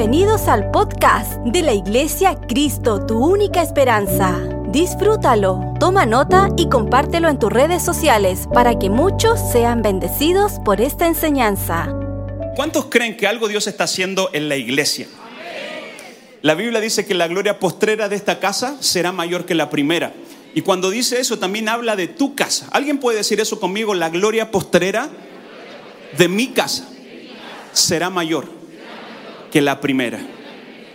Bienvenidos al podcast de la Iglesia Cristo, tu única esperanza. Disfrútalo, toma nota y compártelo en tus redes sociales para que muchos sean bendecidos por esta enseñanza. ¿Cuántos creen que algo Dios está haciendo en la iglesia? La Biblia dice que la gloria postrera de esta casa será mayor que la primera. Y cuando dice eso también habla de tu casa. ¿Alguien puede decir eso conmigo? La gloria postrera de mi casa será mayor que la primera.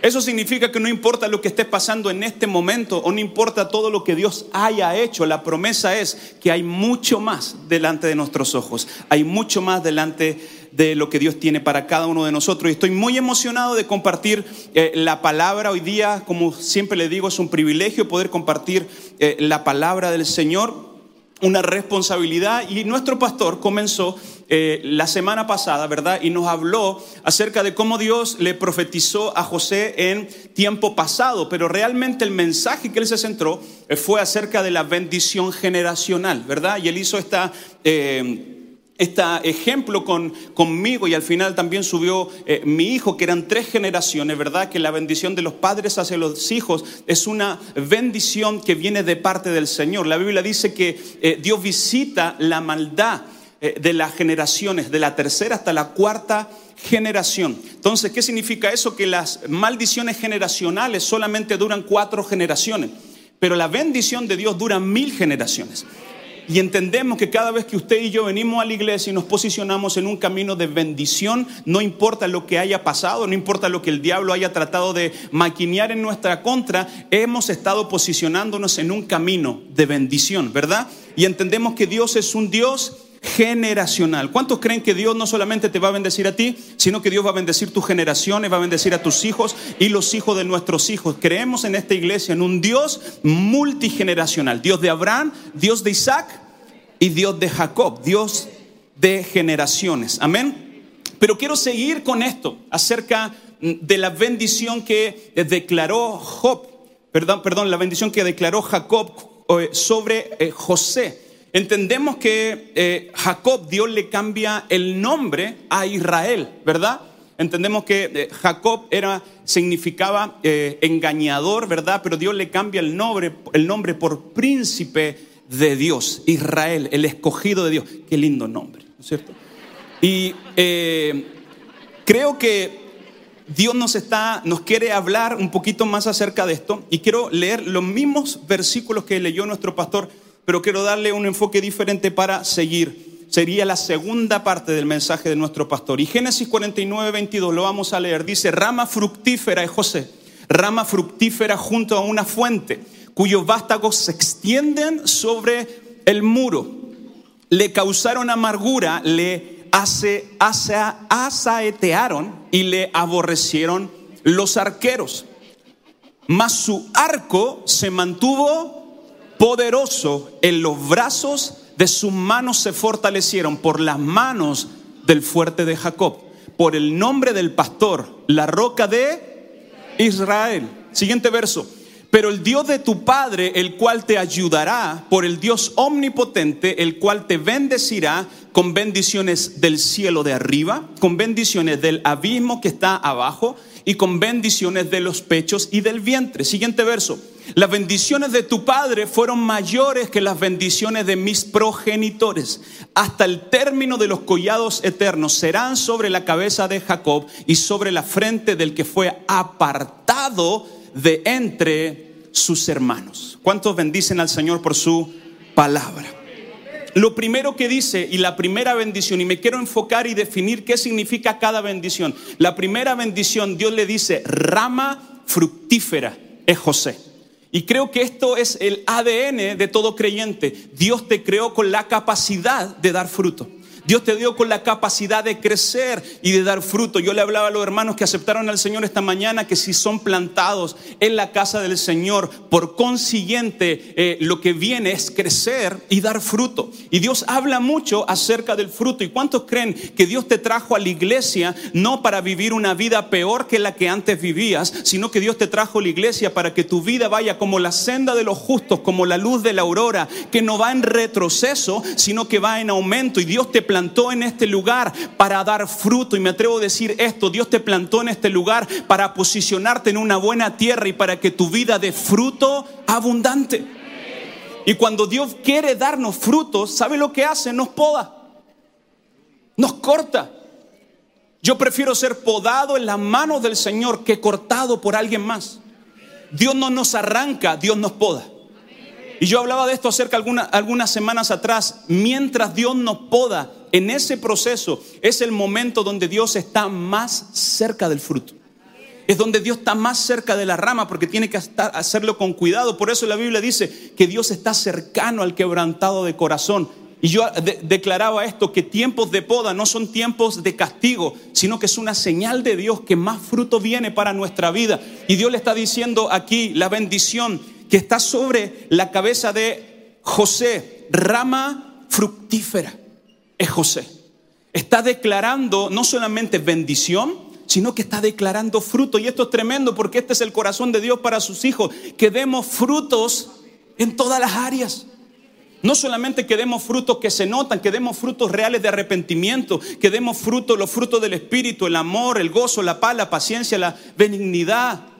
Eso significa que no importa lo que esté pasando en este momento o no importa todo lo que Dios haya hecho, la promesa es que hay mucho más delante de nuestros ojos, hay mucho más delante de lo que Dios tiene para cada uno de nosotros. Y estoy muy emocionado de compartir eh, la palabra hoy día, como siempre le digo, es un privilegio poder compartir eh, la palabra del Señor una responsabilidad y nuestro pastor comenzó eh, la semana pasada, ¿verdad? Y nos habló acerca de cómo Dios le profetizó a José en tiempo pasado, pero realmente el mensaje que él se centró eh, fue acerca de la bendición generacional, ¿verdad? Y él hizo esta... Eh, este ejemplo con, conmigo y al final también subió eh, mi hijo, que eran tres generaciones, ¿verdad? Que la bendición de los padres hacia los hijos es una bendición que viene de parte del Señor. La Biblia dice que eh, Dios visita la maldad eh, de las generaciones, de la tercera hasta la cuarta generación. Entonces, ¿qué significa eso? Que las maldiciones generacionales solamente duran cuatro generaciones, pero la bendición de Dios dura mil generaciones. Y entendemos que cada vez que usted y yo venimos a la iglesia y nos posicionamos en un camino de bendición, no importa lo que haya pasado, no importa lo que el diablo haya tratado de maquinear en nuestra contra, hemos estado posicionándonos en un camino de bendición, ¿verdad? Y entendemos que Dios es un Dios generacional. ¿Cuántos creen que Dios no solamente te va a bendecir a ti, sino que Dios va a bendecir tus generaciones, va a bendecir a tus hijos y los hijos de nuestros hijos? Creemos en esta iglesia en un Dios multigeneracional, Dios de Abraham, Dios de Isaac y Dios de Jacob, Dios de generaciones. Amén. Pero quiero seguir con esto acerca de la bendición que declaró Job, perdón, perdón, la bendición que declaró Jacob eh, sobre eh, José. Entendemos que eh, Jacob, Dios le cambia el nombre a Israel, ¿verdad? Entendemos que eh, Jacob era, significaba eh, engañador, ¿verdad? Pero Dios le cambia el nombre, el nombre por príncipe de Dios, Israel, el escogido de Dios. Qué lindo nombre, ¿no es cierto? Y creo que Dios nos está, nos quiere hablar un poquito más acerca de esto y quiero leer los mismos versículos que leyó nuestro pastor pero quiero darle un enfoque diferente para seguir. Sería la segunda parte del mensaje de nuestro pastor. Y Génesis 49, 22 lo vamos a leer. Dice, rama fructífera es José, rama fructífera junto a una fuente, cuyos vástagos se extienden sobre el muro. Le causaron amargura, le hace, asaetearon y le aborrecieron los arqueros. Mas su arco se mantuvo poderoso en los brazos de sus manos se fortalecieron por las manos del fuerte de Jacob, por el nombre del pastor, la roca de Israel. Siguiente verso. Pero el Dios de tu Padre, el cual te ayudará, por el Dios omnipotente, el cual te bendecirá con bendiciones del cielo de arriba, con bendiciones del abismo que está abajo y con bendiciones de los pechos y del vientre. Siguiente verso. Las bendiciones de tu padre fueron mayores que las bendiciones de mis progenitores. Hasta el término de los collados eternos serán sobre la cabeza de Jacob y sobre la frente del que fue apartado de entre sus hermanos. ¿Cuántos bendicen al Señor por su palabra? Lo primero que dice y la primera bendición, y me quiero enfocar y definir qué significa cada bendición. La primera bendición, Dios le dice, rama fructífera es José. Y creo que esto es el ADN de todo creyente. Dios te creó con la capacidad de dar fruto. Dios te dio con la capacidad de crecer y de dar fruto. Yo le hablaba a los hermanos que aceptaron al Señor esta mañana que si son plantados en la casa del Señor, por consiguiente, eh, lo que viene es crecer y dar fruto. Y Dios habla mucho acerca del fruto. ¿Y cuántos creen que Dios te trajo a la iglesia no para vivir una vida peor que la que antes vivías, sino que Dios te trajo a la iglesia para que tu vida vaya como la senda de los justos, como la luz de la aurora, que no va en retroceso, sino que va en aumento. Y Dios te plantó en este lugar para dar fruto. Y me atrevo a decir esto, Dios te plantó en este lugar para posicionarte en una buena tierra y para que tu vida dé fruto abundante. Y cuando Dios quiere darnos frutos, ¿sabe lo que hace? Nos poda. Nos corta. Yo prefiero ser podado en las manos del Señor que cortado por alguien más. Dios no nos arranca, Dios nos poda. Y yo hablaba de esto acerca algunas semanas atrás. Mientras Dios nos poda, en ese proceso es el momento donde Dios está más cerca del fruto. Es donde Dios está más cerca de la rama porque tiene que hacerlo con cuidado. Por eso la Biblia dice que Dios está cercano al quebrantado de corazón. Y yo declaraba esto, que tiempos de poda no son tiempos de castigo, sino que es una señal de Dios que más fruto viene para nuestra vida. Y Dios le está diciendo aquí la bendición que está sobre la cabeza de José, rama fructífera, es José. Está declarando no solamente bendición, sino que está declarando fruto. Y esto es tremendo porque este es el corazón de Dios para sus hijos, que demos frutos en todas las áreas. No solamente que demos frutos que se notan, que demos frutos reales de arrepentimiento, que demos frutos, los frutos del Espíritu, el amor, el gozo, la paz, la paciencia, la benignidad.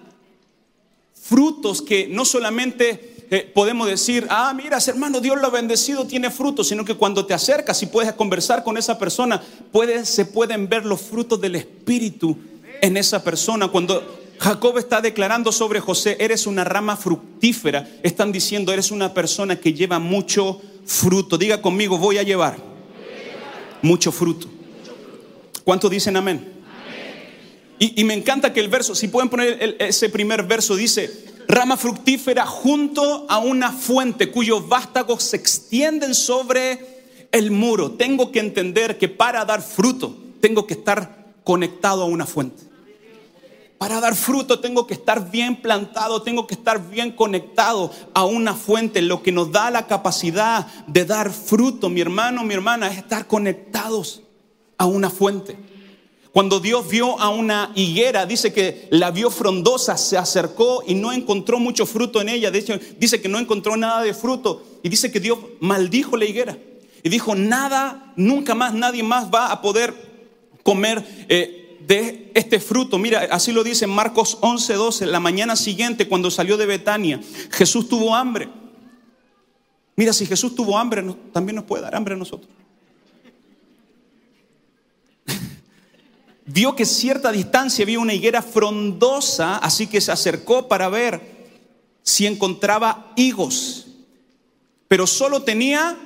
Frutos que no solamente eh, podemos decir, ah, mira, hermano, Dios lo ha bendecido, tiene frutos, sino que cuando te acercas y puedes conversar con esa persona, se pueden ver los frutos del Espíritu en esa persona. Cuando Jacob está declarando sobre José, eres una rama fructífera. Están diciendo, eres una persona que lleva mucho fruto. Diga conmigo, voy a llevar mucho fruto. ¿Cuántos dicen amén? Y, me encanta que el verso, si pueden poner ese primer verso, dice, rama fructífera junto a una fuente cuyos vástagos se extienden sobre el muro. Tengo que entender que para dar fruto tengo que estar conectado a una fuente. Para dar fruto tengo que estar bien plantado, tengo que estar bien conectado a una fuente. Lo que nos da la capacidad de dar fruto, mi hermano, mi hermana, es estar conectados a una fuente. Cuando Dios vio a una higuera, dice que la vio frondosa, se acercó y no encontró mucho fruto en ella. dice que no encontró nada de fruto. Y dice que Dios maldijo la higuera. Y dijo, nada, nunca más nadie más va a poder comer. Eh, de este fruto. Mira, así lo dice Marcos 11, 12. La mañana siguiente, cuando salió de Betania, Jesús tuvo hambre. Mira, si Jesús tuvo hambre, también nos puede dar hambre a nosotros. Vio que cierta distancia había una higuera frondosa, así que se acercó para ver si encontraba higos. Pero solo tenía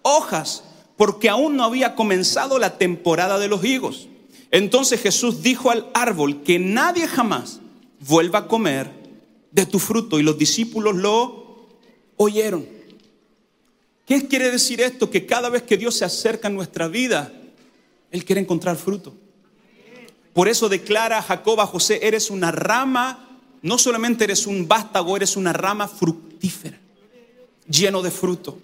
hojas, porque aún no había comenzado la temporada de los higos. Entonces Jesús dijo al árbol que nadie jamás vuelva a comer de tu fruto y los discípulos lo oyeron. ¿Qué quiere decir esto? Que cada vez que Dios se acerca a nuestra vida, Él quiere encontrar fruto. Por eso declara Jacob a José, eres una rama, no solamente eres un vástago, eres una rama fructífera, lleno de fruto.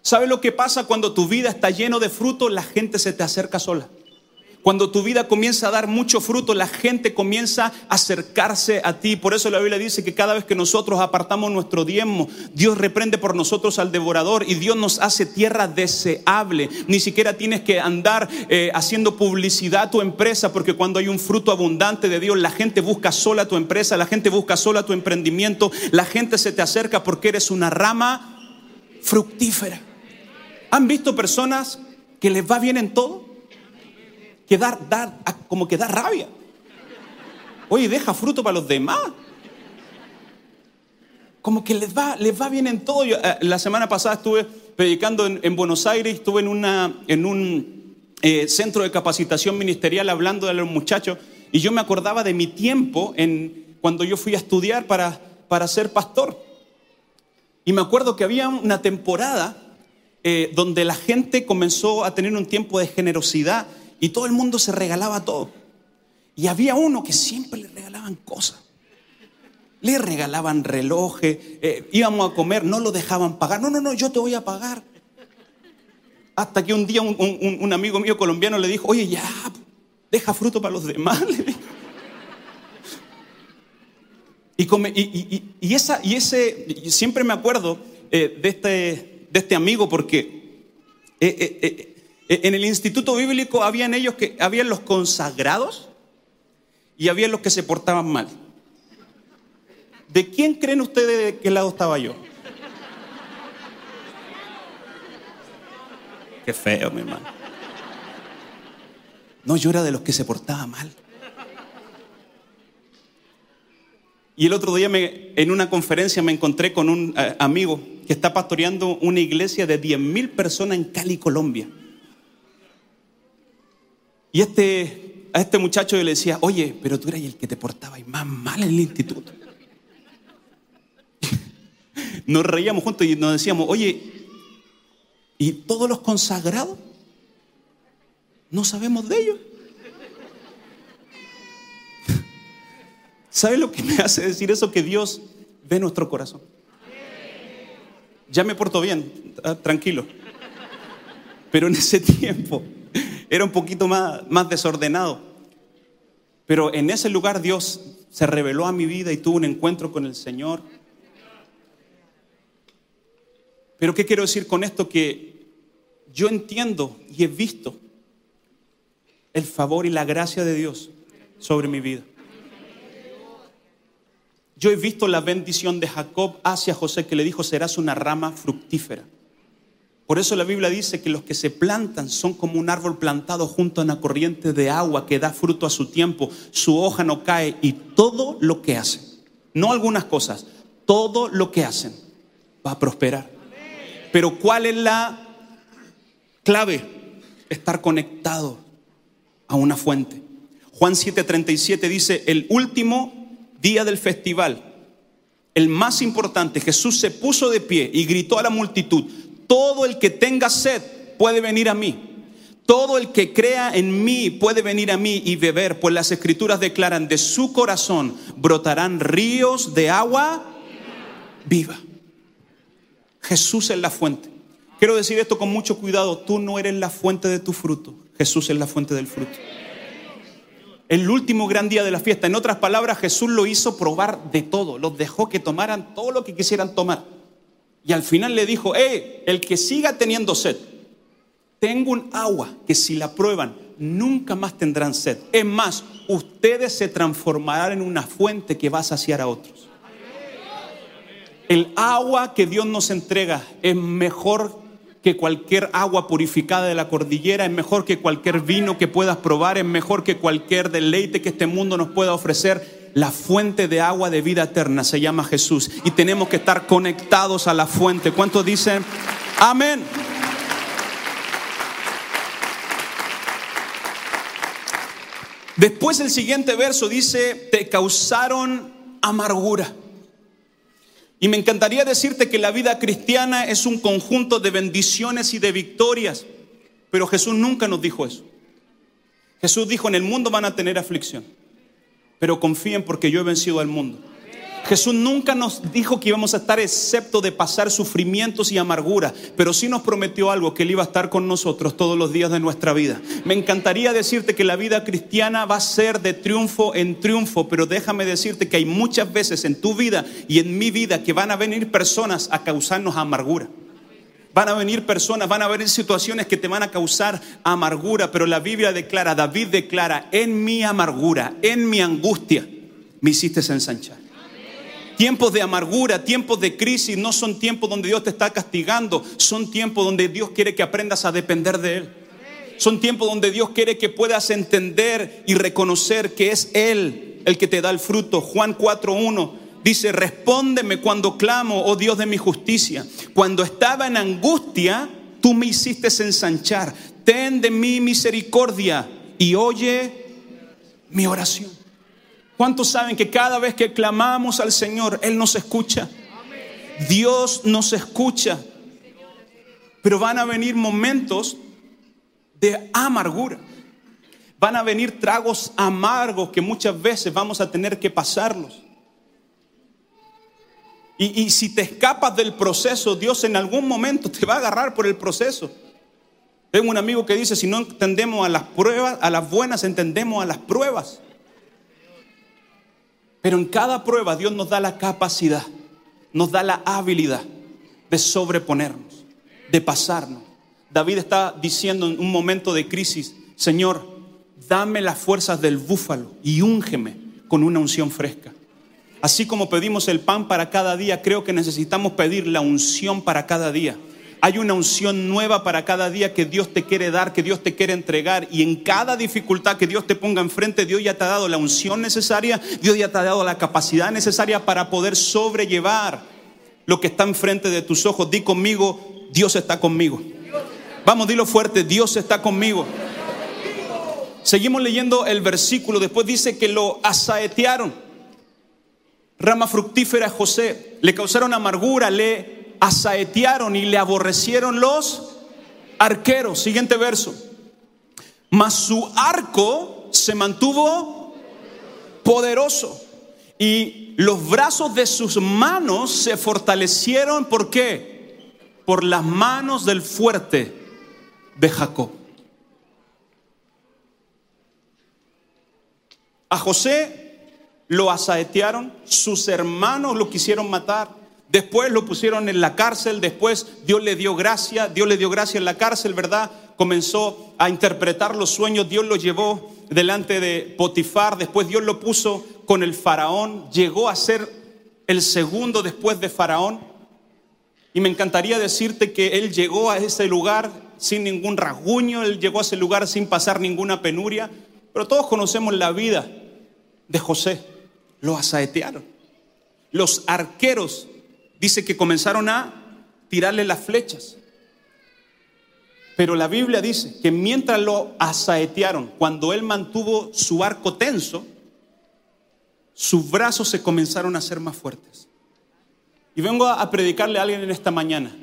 ¿Sabe lo que pasa cuando tu vida está lleno de fruto? La gente se te acerca sola. Cuando tu vida comienza a dar mucho fruto, la gente comienza a acercarse a ti. Por eso la Biblia dice que cada vez que nosotros apartamos nuestro diezmo, Dios reprende por nosotros al devorador y Dios nos hace tierra deseable. Ni siquiera tienes que andar eh, haciendo publicidad a tu empresa, porque cuando hay un fruto abundante de Dios, la gente busca sola tu empresa, la gente busca sola tu emprendimiento, la gente se te acerca porque eres una rama fructífera. ¿Han visto personas que les va bien en todo? Que dar, dar, como que da rabia. Oye, deja fruto para los demás. Como que les va, les va bien en todo. Eh, la semana pasada estuve predicando en, Buenos Aires, estuve en, una, en un eh, centro de capacitación ministerial hablando de los muchachos y yo me acordaba de mi tiempo en, cuando yo fui a estudiar para, para ser pastor. Y me acuerdo que había una temporada eh, donde la gente comenzó a tener un tiempo de generosidad y todo el mundo se regalaba todo. Y había uno que siempre le regalaban cosas. Le regalaban relojes, eh, íbamos a comer, no lo dejaban pagar. No, no, no, yo te voy a pagar. Hasta que un día un, amigo mío colombiano le dijo, oye, ya, deja fruto para los demás. Y, esa, y ese, siempre me acuerdo eh, de, este, de este amigo porque eh, en el instituto bíblico habían ellos que habían los consagrados y habían los que se portaban mal. ¿De quién creen ustedes de qué lado estaba yo? Qué feo, mi hermano. No, yo era de los que se portaba mal. Y el otro día me, en una conferencia me encontré con un eh, amigo que está pastoreando una iglesia de 10.000 personas en Cali, Colombia. Y este, a este muchacho yo le decía, oye, pero tú eras el que te portaba más mal en el instituto. Nos reíamos juntos y nos decíamos, oye, ¿y todos los consagrados? No sabemos de ellos. ¿Sabe lo que me hace decir eso? Que Dios ve nuestro corazón. Ya me porto bien, ah, tranquilo. Pero en ese tiempo era un poquito más, más desordenado. Pero en ese lugar Dios se reveló a mi vida y tuve un encuentro con el Señor. Pero ¿qué quiero decir con esto? Que yo entiendo y he visto el favor y la gracia de Dios sobre mi vida. Yo he visto la bendición de Jacob hacia José que le dijo, serás una rama fructífera. Por eso la Biblia dice que los que se plantan son como un árbol plantado junto a una corriente de agua que da fruto a su tiempo, su hoja no cae y todo lo que hacen, no algunas cosas, todo lo que hacen va a prosperar. Pero ¿cuál es la clave? Estar conectado a una fuente. Juan 7:37 dice, el último día del festival, el más importante, Jesús se puso de pie y gritó a la multitud, todo el que tenga sed puede venir a mí. Todo el que crea en mí puede venir a mí y beber, pues las escrituras declaran, de su corazón brotarán ríos de agua viva. Jesús es la fuente. Quiero decir esto con mucho cuidado, tú no eres la fuente de tu fruto, Jesús es la fuente del fruto el último gran día de la fiesta. En otras palabras, Jesús lo hizo probar de todo, los dejó que tomaran todo lo que quisieran tomar. Y al final le dijo, eh, el que siga teniendo sed, tengo un agua que si la prueban, nunca más tendrán sed. Es más, ustedes se transformarán en una fuente que va a saciar a otros. El agua que Dios nos entrega es mejor que cualquier agua purificada de la cordillera, es mejor que cualquier vino que puedas probar, es mejor que cualquier deleite que este mundo nos pueda ofrecer. La fuente de agua de vida eterna se llama Jesús y tenemos que estar conectados a la fuente. ¿Cuántos dicen amén? Después el siguiente verso dice, te causaron amargura. Y me encantaría decirte que la vida cristiana es un conjunto de bendiciones y de victorias, pero Jesús nunca nos dijo eso. Jesús dijo, en el mundo van a tener aflicción, pero confíen porque yo he vencido al mundo. Jesús nunca nos dijo que íbamos a estar excepto de pasar sufrimientos y amargura, pero sí nos prometió algo, que Él iba a estar con nosotros todos los días de nuestra vida. Me encantaría decirte que la vida cristiana va a ser de triunfo en triunfo, pero déjame decirte que hay muchas veces en tu vida y en mi vida que van a venir personas a causarnos amargura. Van a venir personas, van a venir situaciones que te van a causar amargura, pero la Biblia declara, David declara, en mi amargura, en mi angustia, me hiciste ensanchar. Tiempos de amargura, tiempos de crisis no son tiempos donde Dios te está castigando, son tiempos donde Dios quiere que aprendas a depender de Él. Son tiempos donde Dios quiere que puedas entender y reconocer que es Él el que te da el fruto. Juan 4.1 dice, respóndeme cuando clamo, oh Dios de mi justicia. Cuando estaba en angustia, tú me hiciste ensanchar. Ten de mí misericordia y oye mi oración. ¿Cuántos saben que cada vez que clamamos al Señor, Él nos escucha? Dios nos escucha. Pero van a venir momentos de amargura. Van a venir tragos amargos que muchas veces vamos a tener que pasarlos. Y, si te escapas del proceso, Dios en algún momento te va a agarrar por el proceso. Tengo un amigo que dice, si no entendemos a las pruebas, a las buenas entendemos a las pruebas. Pero en cada prueba Dios nos da la capacidad, nos da la habilidad de sobreponernos, de pasarnos, David está diciendo en un momento de crisis, Señor, dame las fuerzas del búfalo y úngeme con una unción fresca. Así como pedimos el pan para cada día, creo que necesitamos pedir la unción para cada día. Hay una unción nueva para cada día que Dios te quiere dar, que Dios te quiere entregar. Y en cada dificultad que Dios te ponga enfrente, Dios ya te ha dado la unción necesaria, Dios ya te ha dado la capacidad necesaria para poder sobrellevar lo que está enfrente de tus ojos. Di conmigo, Dios está conmigo. Vamos, dilo fuerte, Dios está conmigo. Seguimos leyendo el versículo, después dice que lo asaetearon. Rama fructífera José, le causaron amargura, le asaetearon y le aborrecieron los arqueros. Siguiente verso. Mas su arco se mantuvo poderoso y los brazos de sus manos se fortalecieron. ¿Por qué? Por las manos del fuerte de Jacob. A José lo asaetearon, sus hermanos lo quisieron matar, Después lo pusieron en la cárcel, después Dios le dio gracia, Dios le dio gracia en la cárcel, ¿verdad? Comenzó a interpretar los sueños, Dios lo llevó delante de Potifar, después Dios lo puso con el faraón, llegó a ser el segundo después de faraón. Y me encantaría decirte que él llegó a ese lugar sin ningún rasguño, él llegó a ese lugar sin pasar ninguna penuria, pero todos conocemos la vida de José, lo asaetearon. Los arqueros dice que comenzaron a tirarle las flechas. Pero la Biblia dice que mientras lo asaetearon, cuando él mantuvo su arco tenso, sus brazos se comenzaron a hacer más fuertes. Y vengo a predicarle a alguien en esta mañana.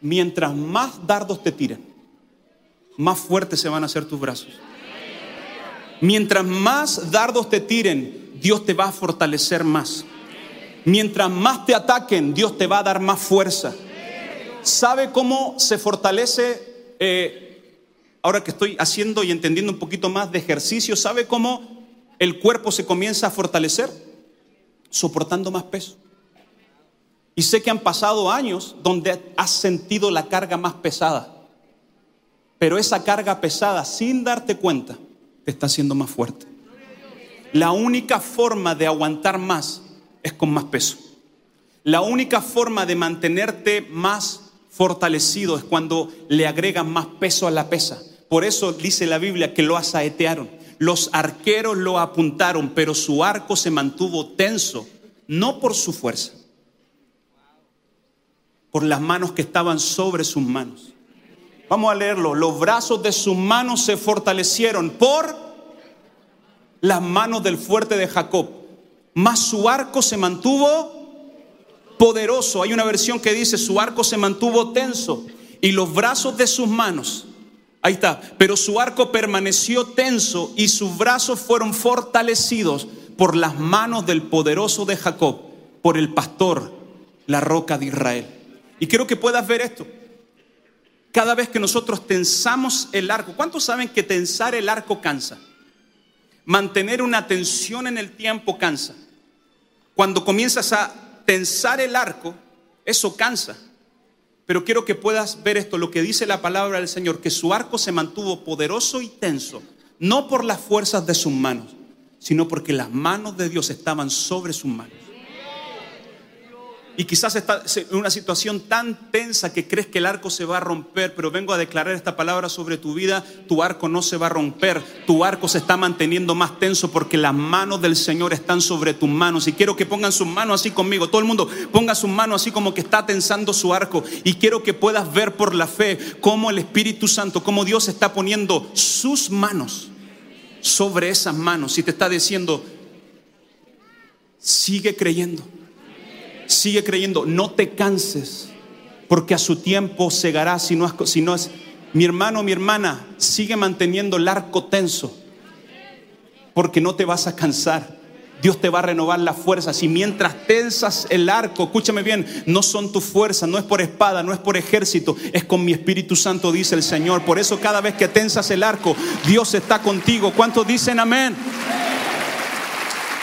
Mientras más dardos te tiren, más fuertes se van a hacer tus brazos. Mientras más dardos te tiren, Dios te va a fortalecer más. Mientras más te ataquen, Dios te va a dar más fuerza. ¿Sabe cómo se fortalece? Eh, ahora que estoy haciendo y entendiendo un poquito más de ejercicio, ¿sabe cómo el cuerpo se comienza a fortalecer? Soportando más peso. Y sé que han pasado años donde has sentido la carga más pesada. Pero esa carga pesada, sin darte cuenta, te está haciendo más fuerte. La única forma de aguantar más es con más peso. La única forma de mantenerte más fortalecido es cuando le agregan más peso a la pesa. Por eso dice la Biblia que lo asaetearon. Los arqueros lo apuntaron, pero su arco se mantuvo tenso, no por su fuerza, por las manos que estaban sobre sus manos. Vamos a leerlo. Los brazos de sus manos se fortalecieron por las manos del fuerte de Jacob mas su arco se mantuvo poderoso. Hay una versión que dice, su arco se mantuvo tenso y los brazos de sus manos, ahí está, pero su arco permaneció tenso y sus brazos fueron fortalecidos por las manos del poderoso de Jacob, por el pastor, la roca de Israel. Y quiero que puedas ver esto. Cada vez que nosotros tensamos el arco, ¿cuántos saben que tensar el arco cansa? Mantener una tensión en el tiempo cansa. Cuando comienzas a tensar el arco, eso cansa. Pero quiero que puedas ver esto, lo que dice la palabra del Señor, que su arco se mantuvo poderoso y tenso, no por las fuerzas de sus manos, sino porque las manos de Dios estaban sobre sus manos y quizás está en una situación tan tensa que crees que el arco se va a romper, pero vengo a declarar esta palabra sobre tu vida, tu arco no se va a romper, tu arco se está manteniendo más tenso porque las manos del Señor están sobre tus manos. Y quiero que pongan sus manos así conmigo, todo el mundo ponga sus manos así como que está tensando su arco. Y quiero que puedas ver por la fe cómo el Espíritu Santo, cómo Dios está poniendo sus manos sobre esas manos y te está diciendo, sigue creyendo sigue creyendo, no te canses, porque a su tiempo segará si no es, si no es mi hermano, mi hermana, sigue manteniendo el arco tenso, porque no te vas a cansar. Dios te va a renovar las fuerzas. Y mientras tensas el arco, escúchame bien, no son tus fuerzas, no es por espada, no es por ejército, es con mi Espíritu Santo, dice el Señor. Por eso cada vez que tensas el arco, Dios está contigo. ¿Cuántos dicen amén?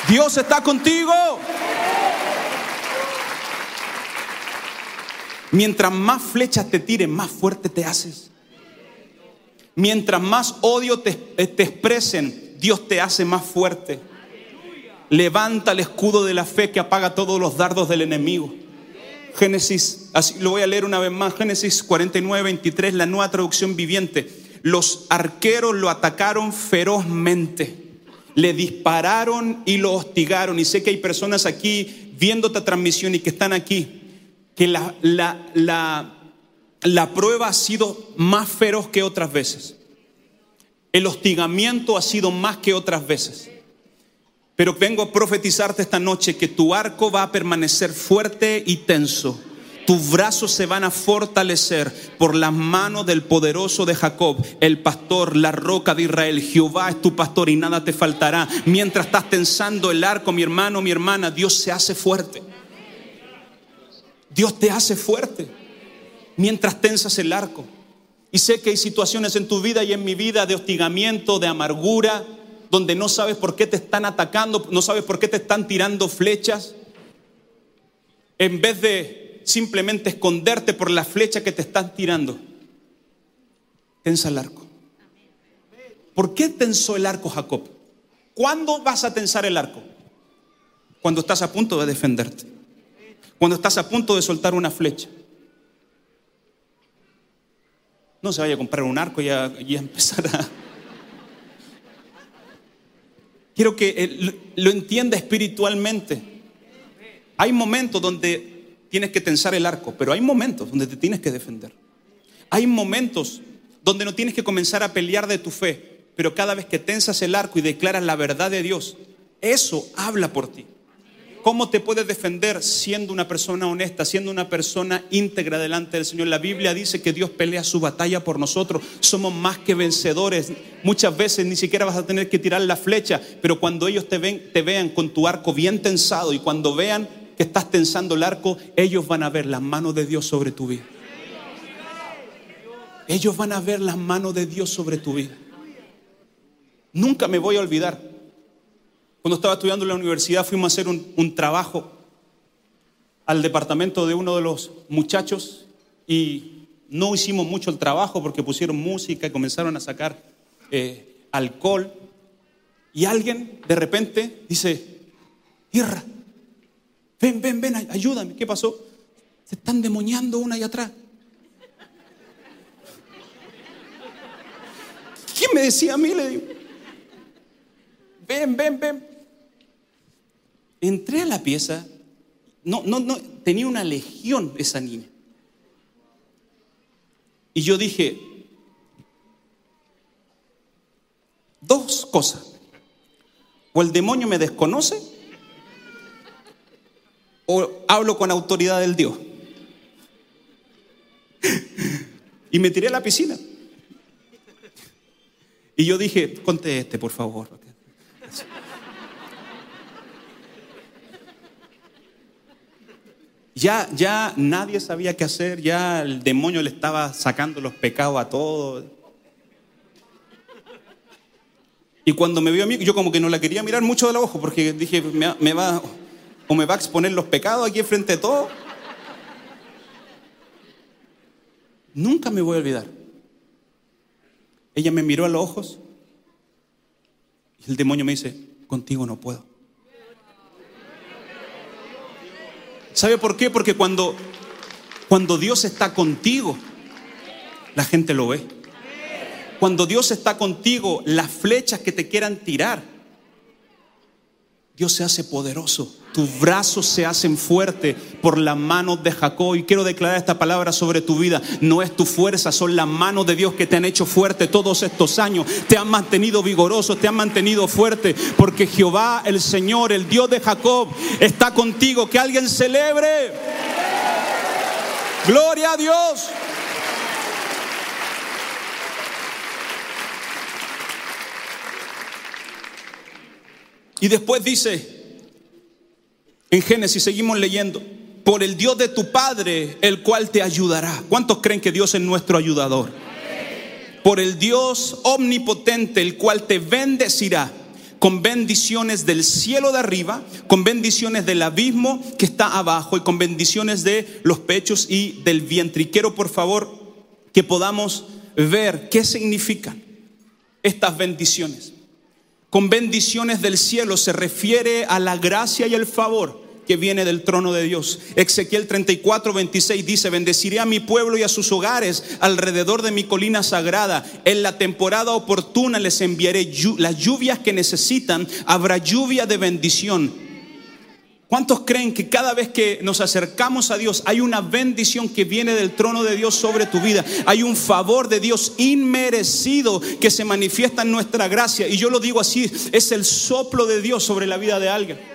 Dios está contigo. Mientras más flechas te tiren, más fuerte te haces. Mientras más odio te, te expresen, Dios te hace más fuerte. Levanta el escudo de la fe que apaga todos los dardos del enemigo. Génesis, así lo voy a leer una vez más, Génesis 49, 23, la nueva traducción viviente. Los arqueros lo atacaron ferozmente, le dispararon y lo hostigaron. Y sé que hay personas aquí viendo esta transmisión y que están aquí, que la, la, la, prueba ha sido más feroz que otras veces. El hostigamiento ha sido más que otras veces. Pero vengo a profetizarte esta noche que tu arco va a permanecer fuerte y tenso. Tus brazos se van a fortalecer por las manos del poderoso de Jacob, el pastor, la roca de Israel. Jehová es tu pastor y nada te faltará. Mientras estás tensando el arco, mi hermano, mi hermana, Dios se hace fuerte. Dios te hace fuerte mientras tensas el arco. Y sé que hay situaciones en tu vida y en mi vida de hostigamiento, de amargura, donde no sabes por qué te están atacando, no sabes por qué te están tirando flechas, en vez de simplemente esconderte por la flecha que te están tirando, tensa el arco. ¿Por qué tensó el arco Jacob? ¿Cuándo vas a tensar el arco? Cuando estás a punto de defenderte. Cuando estás a punto de soltar una flecha. No se vaya a comprar un arco y a, empezar a... Quiero que eh, lo entienda espiritualmente. Hay momentos donde tienes que tensar el arco, pero hay momentos donde te tienes que defender. Hay momentos donde no tienes que comenzar a pelear de tu fe, pero cada vez que tensas el arco y declaras la verdad de Dios, eso habla por ti. ¿Cómo te puedes defender siendo una persona honesta, siendo una persona íntegra delante del Señor? La Biblia dice que Dios pelea su batalla por nosotros. Somos más que vencedores. Muchas veces ni siquiera vas a tener que tirar la flecha, pero cuando ellos te, ven, te vean con tu arco bien tensado y cuando vean que estás tensando el arco, ellos van a ver las manos de Dios sobre tu vida. Ellos van a ver las manos de Dios sobre tu vida. Nunca me voy a olvidar cuando estaba estudiando en la universidad fuimos a hacer un, trabajo al departamento de uno de los muchachos y no hicimos mucho el trabajo porque pusieron música y comenzaron a sacar eh, alcohol. Y alguien de repente dice, tierra, ven, ven, ven, ayúdame. ¿Qué pasó? Se están demoniando una allá atrás. ¿Quién me decía a mí? Le digo, ven, ven, ven. Entré a la pieza, no, no, no, tenía una legión esa niña. Y yo dije, dos cosas. O el demonio me desconoce, o hablo con autoridad del Dios. Y me tiré a la piscina. Y yo dije, conteste, por favor. Ya, ya nadie sabía qué hacer, ya el demonio le estaba sacando los pecados a todos. Y cuando me vio a mí, yo como que no la quería mirar mucho de los ojos, porque dije, me, va, o me va a exponer los pecados aquí frente de todo. Nunca me voy a olvidar. Ella me miró a los ojos y el demonio me dice, contigo no puedo. ¿Sabe por qué? Porque cuando, cuando Dios está contigo, la gente lo ve. Cuando Dios está contigo, las flechas que te quieran tirar, Dios se hace poderoso. Tus brazos se hacen fuertes por las manos de Jacob. Y quiero declarar esta palabra sobre tu vida. No es tu fuerza, son las manos de Dios que te han hecho fuerte todos estos años. Te han mantenido vigoroso, te han mantenido fuerte. Porque Jehová, el Señor, el Dios de Jacob, está contigo. Que alguien celebre. Gloria a Dios. Y después dice, en Génesis seguimos leyendo, por el Dios de tu Padre, el cual te ayudará. ¿Cuántos creen que Dios es nuestro ayudador? Por el Dios omnipotente, el cual te bendecirá con bendiciones del cielo de arriba, con bendiciones del abismo que está abajo y con bendiciones de los pechos y del vientre. Y quiero por favor que podamos ver qué significan estas bendiciones. Con bendiciones del cielo se refiere a la gracia y el favor que viene del trono de Dios. Ezequiel 34, 26 dice, bendeciré a mi pueblo y a sus hogares alrededor de mi colina sagrada. En la temporada oportuna les enviaré las lluvias que necesitan. Habrá lluvia de bendición. ¿Cuántos creen que cada vez que nos acercamos a Dios hay una bendición que viene del trono de Dios sobre tu vida? Hay un favor de Dios inmerecido que se manifiesta en nuestra gracia. Y yo lo digo así, es el soplo de Dios sobre la vida de alguien.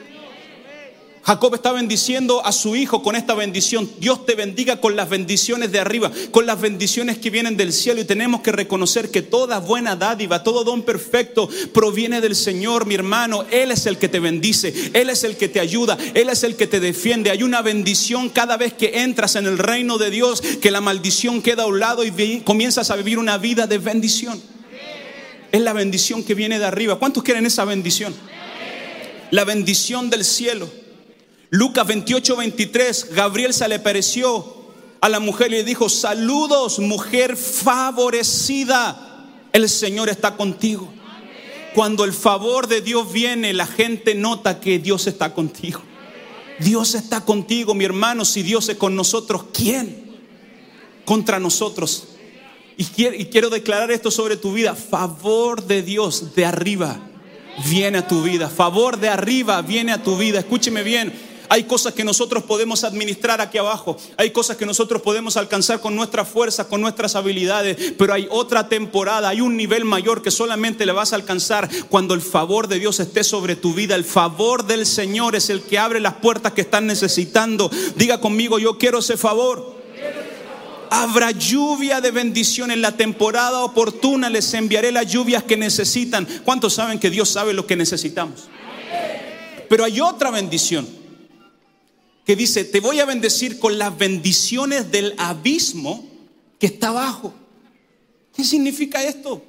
Jacob está bendiciendo a su hijo con esta bendición. Dios te bendiga con las bendiciones de arriba, con las bendiciones que vienen del cielo. Y tenemos que reconocer que toda buena dádiva, todo don perfecto proviene del Señor, mi hermano. Él es el que te bendice, Él es el que te ayuda, Él es el que te defiende. Hay una bendición cada vez que entras en el reino de Dios, que la maldición queda a un lado y comienzas a vivir una vida de bendición. Es la bendición que viene de arriba. ¿Cuántos quieren esa bendición? La bendición del cielo. Lucas 28, 23, Gabriel se le apareció a la mujer y le dijo, saludos mujer favorecida, el Señor está contigo. Cuando el favor de Dios viene, la gente nota que Dios está contigo. Dios está contigo, mi hermano. Si Dios es con nosotros, ¿quién? Contra nosotros. Y quiero, y quiero declarar esto sobre tu vida. Favor de Dios de arriba viene a tu vida. Favor de arriba viene a tu vida. Escúcheme bien. Hay cosas que nosotros podemos administrar aquí abajo. Hay cosas que nosotros podemos alcanzar con nuestra fuerza, con nuestras habilidades. Pero hay otra temporada, hay un nivel mayor que solamente le vas a alcanzar cuando el favor de Dios esté sobre tu vida. El favor del Señor es el que abre las puertas que están necesitando. Diga conmigo, yo quiero ese favor. Habrá lluvia de bendición en la temporada oportuna. Les enviaré las lluvias que necesitan. ¿Cuántos saben que Dios sabe lo que necesitamos? Pero hay otra bendición que dice, te voy a bendecir con las bendiciones del abismo que está abajo. ¿Qué significa esto?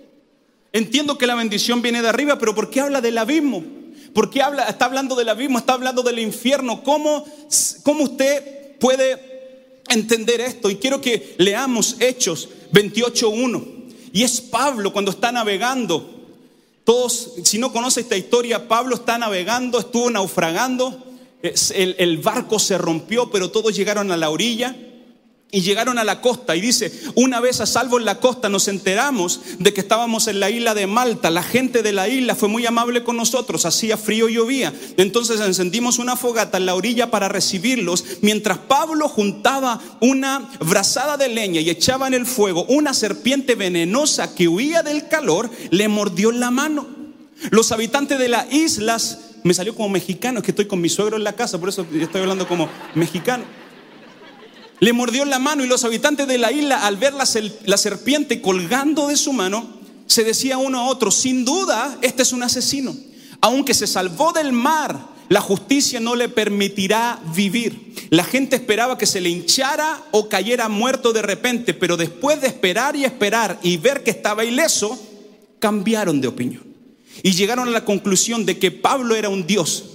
Entiendo que la bendición viene de arriba, pero ¿por qué habla del abismo? ¿Por qué habla, está hablando del abismo? Está hablando del infierno. ¿Cómo, cómo usted puede entender esto? Y quiero que leamos Hechos 28.1. Y es Pablo cuando está navegando. Todos, si no conoce esta historia, Pablo está navegando, estuvo naufragando el, barco se rompió, pero todos llegaron a la orilla y llegaron a la costa. Y dice, una vez a salvo en la costa nos enteramos de que estábamos en la isla de Malta. La gente de la isla fue muy amable con nosotros, hacía frío y llovía. Entonces encendimos una fogata en la orilla para recibirlos, mientras Pablo juntaba una brazada de leña y echaba en el fuego una serpiente venenosa que huía del calor, le mordió la mano. Los habitantes de las islas me salió como mexicano, es que estoy con mi suegro en la casa, por eso estoy hablando como mexicano. Le mordió la mano y los habitantes de la isla, al ver la, serpiente colgando de su mano, se decía uno a otro, sin duda, este es un asesino. Aunque se salvó del mar, la justicia no le permitirá vivir. La gente esperaba que se le hinchara o cayera muerto de repente, pero después de esperar y esperar y ver que estaba ileso, cambiaron de opinión y llegaron a la conclusión de que Pablo era un dios.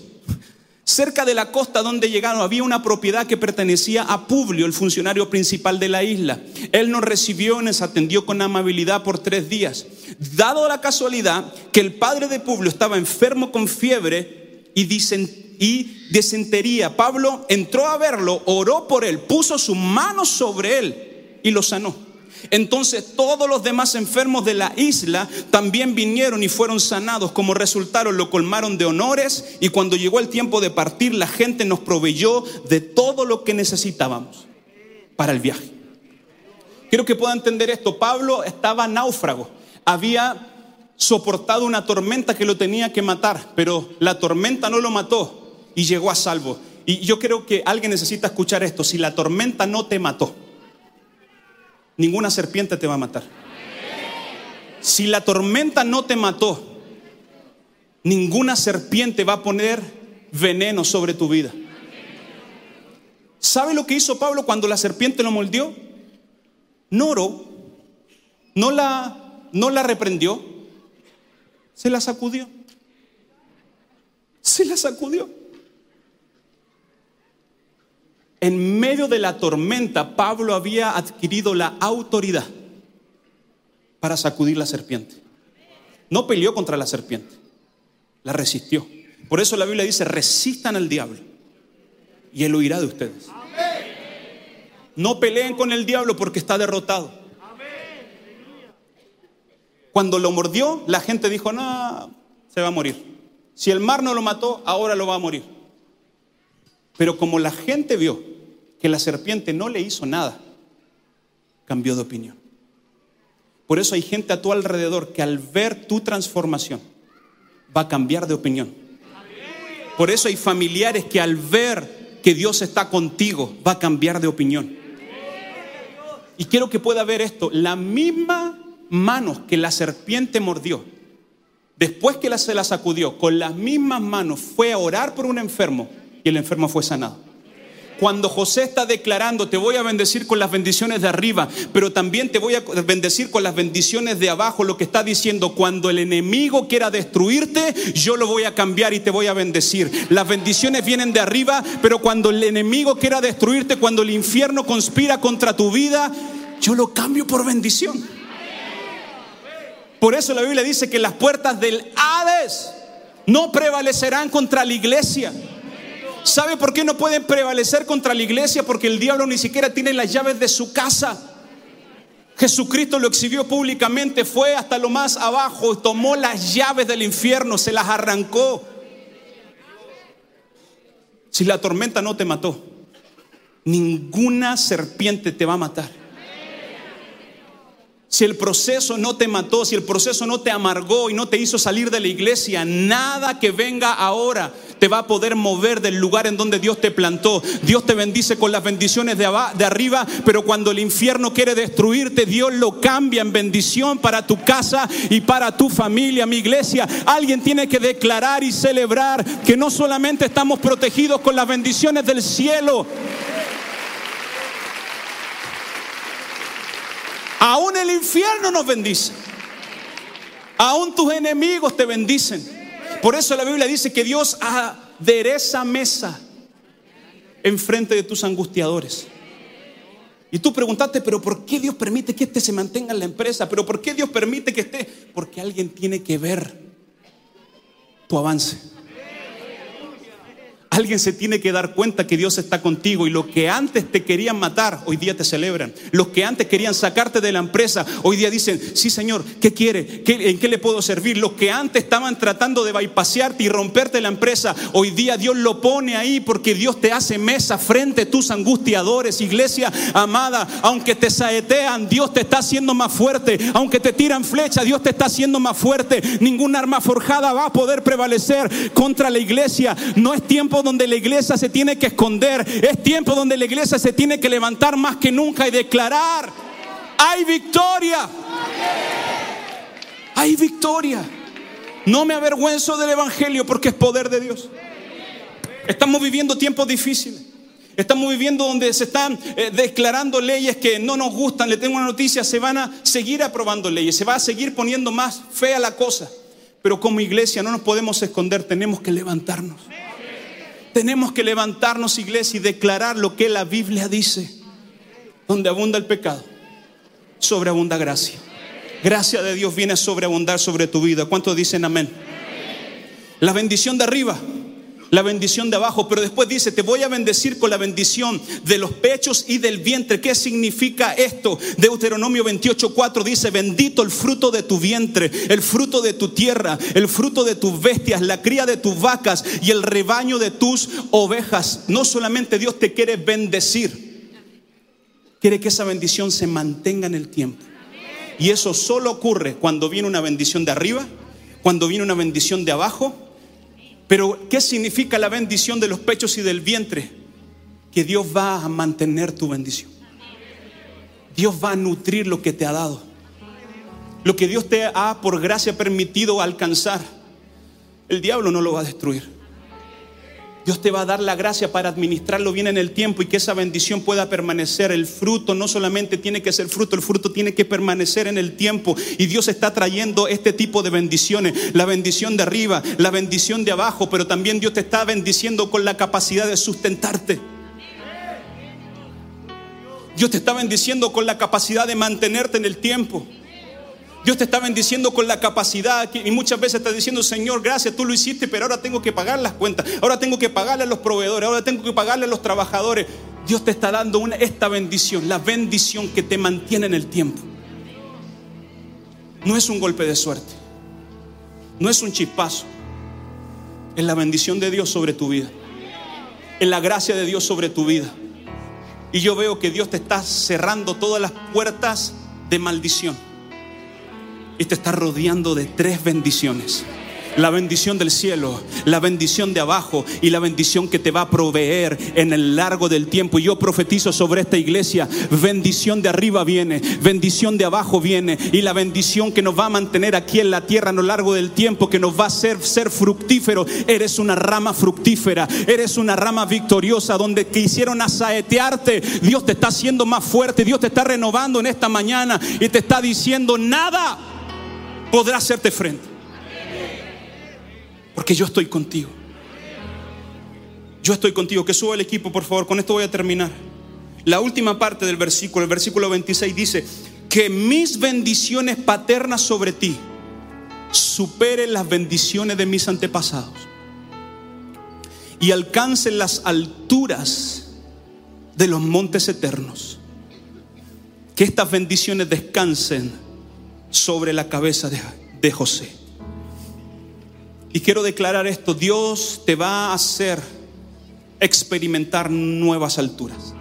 Cerca de la costa donde llegaron había una propiedad que pertenecía a Publio, el funcionario principal de la isla. Él nos recibió y nos atendió con amabilidad por tres días. Dado la casualidad que el padre de Publio estaba enfermo con fiebre y, y desentería, Pablo entró a verlo, oró por él, puso su mano sobre él y lo sanó. Entonces todos los demás enfermos de la isla también vinieron y fueron sanados. Como resultado lo colmaron de honores y cuando llegó el tiempo de partir la gente nos proveyó de todo lo que necesitábamos para el viaje. Quiero que pueda entender esto. Pablo estaba náufrago. Había soportado una tormenta que lo tenía que matar, pero la tormenta no lo mató y llegó a salvo. Y yo creo que alguien necesita escuchar esto. Si la tormenta no te mató, ninguna serpiente te va a matar. Si la tormenta no te mató, ninguna serpiente va a poner veneno sobre tu vida. ¿Sabe lo que hizo Pablo cuando la serpiente lo mordió? No oró, no la, no la reprendió, se la sacudió. Se la sacudió. En medio de la tormenta, Pablo había adquirido la autoridad para sacudir la serpiente. No peleó contra la serpiente, la resistió. Por eso la Biblia dice, resistan al diablo y él huirá de ustedes. No peleen con el diablo porque está derrotado. Cuando lo mordió, la gente dijo, no, se va a morir. Si el mar no lo mató, ahora lo va a morir. Pero como la gente vio que la serpiente no le hizo nada, cambió de opinión. Por eso hay gente a tu alrededor que al ver tu transformación va a cambiar de opinión. Por eso hay familiares que al ver que Dios está contigo va a cambiar de opinión. Y quiero que pueda ver esto, la misma manos que la serpiente mordió, después que la, se la sacudió, con las mismas manos fue a orar por un enfermo y el enfermo fue sanado. Cuando José está declarando, te voy a bendecir con las bendiciones de arriba, pero también te voy a bendecir con las bendiciones de abajo, lo que está diciendo, cuando el enemigo quiera destruirte, yo lo voy a cambiar y te voy a bendecir. Las bendiciones vienen de arriba, pero cuando el enemigo quiera destruirte, cuando el infierno conspira contra tu vida, yo lo cambio por bendición. Por eso la Biblia dice que las puertas del Hades no prevalecerán contra la iglesia. ¿Sabe por qué no pueden prevalecer contra la iglesia? Porque el diablo ni siquiera tiene las llaves de su casa. Jesucristo lo exhibió públicamente, fue hasta lo más abajo, tomó las llaves del infierno, se las arrancó. Si la tormenta no te mató, ninguna serpiente te va a matar. Si el proceso no te mató, si el proceso no te amargó y no te hizo salir de la iglesia, nada que venga ahora te va a poder mover del lugar en donde Dios te plantó. Dios te bendice con las bendiciones de, de arriba, pero cuando el infierno quiere destruirte, Dios lo cambia en bendición para tu casa y para tu familia, mi iglesia. Alguien tiene que declarar y celebrar que no solamente estamos protegidos con las bendiciones del cielo, Aún el infierno nos bendice. Aún tus enemigos te bendicen. Por eso la Biblia dice que Dios adereza mesa enfrente de tus angustiadores. Y tú preguntaste, pero ¿por qué Dios permite que este se mantenga en la empresa? ¿Pero por qué Dios permite que esté? Porque alguien tiene que ver tu avance. Alguien se tiene que dar cuenta que Dios está contigo y lo que antes te querían matar, hoy día te celebran. Los que antes querían sacarte de la empresa, hoy día dicen, sí Señor, ¿qué quiere? ¿En qué le puedo servir? Los que antes estaban tratando de bypassarte y romperte la empresa, hoy día Dios lo pone ahí porque Dios te hace mesa frente a tus angustiadores. Iglesia amada, aunque te saetean, Dios te está haciendo más fuerte. Aunque te tiran flecha, Dios te está haciendo más fuerte. Ninguna arma forjada va a poder prevalecer contra la iglesia. No es tiempo donde la iglesia se tiene que esconder, es tiempo donde la iglesia se tiene que levantar más que nunca y declarar, hay victoria, hay victoria. No me avergüenzo del Evangelio porque es poder de Dios. Estamos viviendo tiempos difíciles. Estamos viviendo donde se están eh, declarando leyes que no nos gustan. Le tengo una noticia, se van a seguir aprobando leyes, se va a seguir poniendo más fea la cosa. Pero como iglesia no nos podemos esconder, tenemos que levantarnos. Tenemos que levantarnos, iglesia, y declarar lo que la Biblia dice. Donde abunda el pecado, sobreabunda gracia. Gracia de Dios viene a sobreabundar sobre tu vida. ¿Cuántos dicen amén? La bendición de arriba la bendición de abajo, pero después dice, te voy a bendecir con la bendición de los pechos y del vientre. ¿Qué significa esto? Deuteronomio 28:4 dice, bendito el fruto de tu vientre, el fruto de tu tierra, el fruto de tus bestias, la cría de tus vacas y el rebaño de tus ovejas. No solamente Dios te quiere bendecir, quiere que esa bendición se mantenga en el tiempo. Y eso solo ocurre cuando viene una bendición de arriba, cuando viene una bendición de abajo pero, ¿qué significa la bendición de los pechos y del vientre? Que Dios va a mantener tu bendición. Dios va a nutrir lo que te ha dado. Lo que Dios te ha por gracia permitido alcanzar. El diablo no lo va a destruir. Dios te va a dar la gracia para administrarlo bien en el tiempo y que esa bendición pueda permanecer. El fruto no solamente tiene que ser fruto, el fruto tiene que permanecer en el tiempo. Y Dios está trayendo este tipo de bendiciones. La bendición de arriba, la bendición de abajo, pero también Dios te está bendiciendo con la capacidad de sustentarte. Dios te está bendiciendo con la capacidad de mantenerte en el tiempo. Dios te está bendiciendo con la capacidad y muchas veces está diciendo, Señor, gracias, tú lo hiciste, pero ahora tengo que pagar las cuentas, ahora tengo que pagarle a los proveedores, ahora tengo que pagarle a los trabajadores. Dios te está dando esta bendición, la bendición que te mantiene en el tiempo. No es un golpe de suerte, no es un chispazo, es la bendición de Dios sobre tu vida, es la gracia de Dios sobre tu vida. Y yo veo que Dios te está cerrando todas las puertas de maldición y te está rodeando de tres bendiciones la bendición del cielo, la bendición de abajo y la bendición que te va a proveer en el largo del tiempo. Y yo profetizo sobre esta iglesia, bendición de arriba viene, bendición de abajo viene y la bendición que nos va a mantener aquí en la tierra a lo largo del tiempo, que nos va a hacer ser fructífero. Eres una rama fructífera, eres una rama victoriosa donde quisieron asaetearte. Dios te está haciendo más fuerte, Dios te está renovando en esta mañana y te está diciendo nada podrá hacerte frente. Porque yo estoy contigo. Yo estoy contigo. Que suba el equipo, por favor. Con esto voy a terminar. La última parte del versículo, el versículo 26 dice, que mis bendiciones paternas sobre ti superen las bendiciones de mis antepasados y alcancen las alturas de los montes eternos. Que estas bendiciones descansen sobre la cabeza de, José. Y quiero declarar esto, Dios te va a hacer experimentar nuevas alturas.